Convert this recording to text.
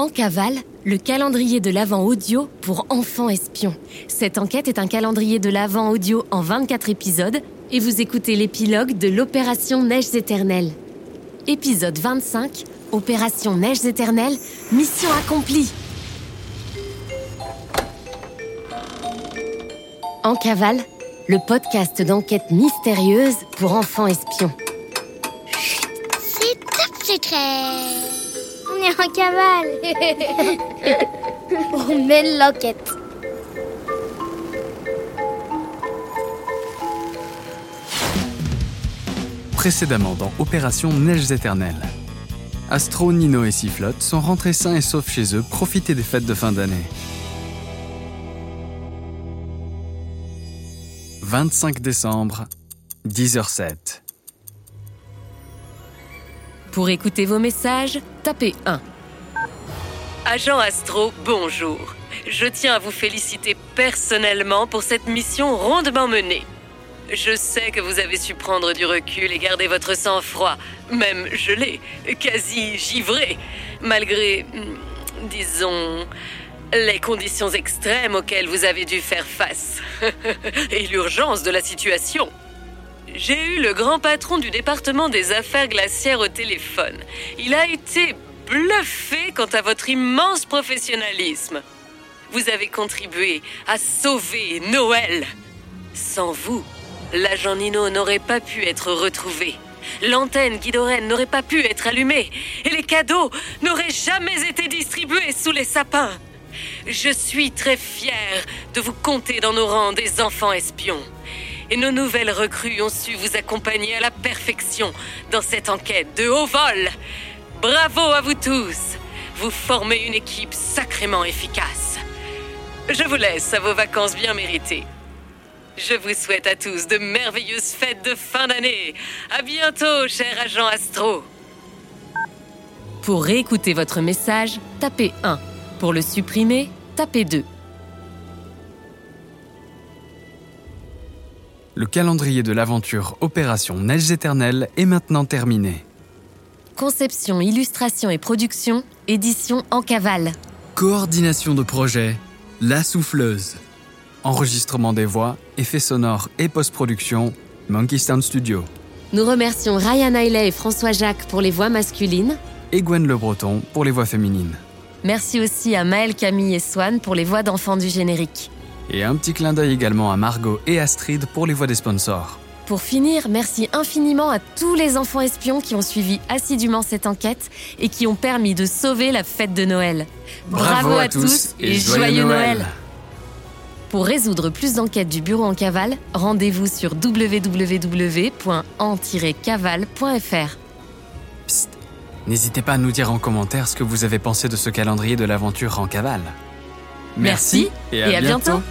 En cavale, le calendrier de l'Avent audio pour enfants espions. Cette enquête est un calendrier de l'Avent audio en 24 épisodes et vous écoutez l'épilogue de l'opération Neiges éternelles. Épisode 25, Opération Neiges éternelles, mission accomplie. En cavale, le podcast d'enquête mystérieuse pour enfants espions. C'est top secret On est en cavale On mène l'enquête Précédemment dans Opération Neiges éternelles. Astro, Nino et Sifflotte sont rentrés sains et saufs chez eux profiter des fêtes de fin d'année. 25 décembre, 10h07. Pour écouter vos messages, tapez 1. Agent Astro, bonjour. Je tiens à vous féliciter personnellement pour cette mission rondement menée. Je sais que vous avez su prendre du recul et garder votre sang-froid, même gelé, quasi givré, malgré, hmm, disons, les conditions extrêmes auxquelles vous avez dû faire face et l'urgence de la situation. J'ai eu le grand patron du département des affaires glaciaires au téléphone. Il a été bluffé quant à votre immense professionnalisme. Vous avez contribué à sauver Noël. Sans vous, l'agent Nino n'aurait pas pu être retrouvé. L'antenne Guidorène n'aurait pas pu être allumée. Et les cadeaux n'auraient jamais été distribués sous les sapins. Je suis très fière de vous compter dans nos rangs des enfants espions. Et nos nouvelles recrues ont su vous accompagner à la perfection dans cette enquête de haut vol. Bravo à vous tous. Vous formez une équipe sacrément efficace. Je vous laisse à vos vacances bien méritées. Je vous souhaite à tous de merveilleuses fêtes de fin d'année. À bientôt, cher agent Astro. Pour réécouter votre message, tapez 1. Pour le supprimer, tapez 2. Le calendrier de l'aventure Opération Neiges éternelles est maintenant terminé. Conception, illustration et production, édition en cavale. Coordination de projet, La Souffleuse. Enregistrement des voix, effets sonores et post-production, Monkey Sound Studio. Nous remercions Ryan Hailey et François Jacques pour les voix masculines. Et Gwen Le Breton pour les voix féminines. Merci aussi à Maël, Camille et Swan pour les voix d'enfants du générique. Et un petit clin d'œil également à Margot et Astrid pour les voix des sponsors. Pour finir, merci infiniment à tous les enfants espions qui ont suivi assidûment cette enquête et qui ont permis de sauver la fête de Noël. Bravo à tous et joyeux Noël. Pour résoudre plus d'enquêtes du bureau en cavale, rendez-vous sur www.en-cavale.fr. Psst, n'hésitez pas à nous dire en commentaire ce que vous avez pensé de ce calendrier de l'aventure en cavale. Merci, et à, bientôt. bientôt.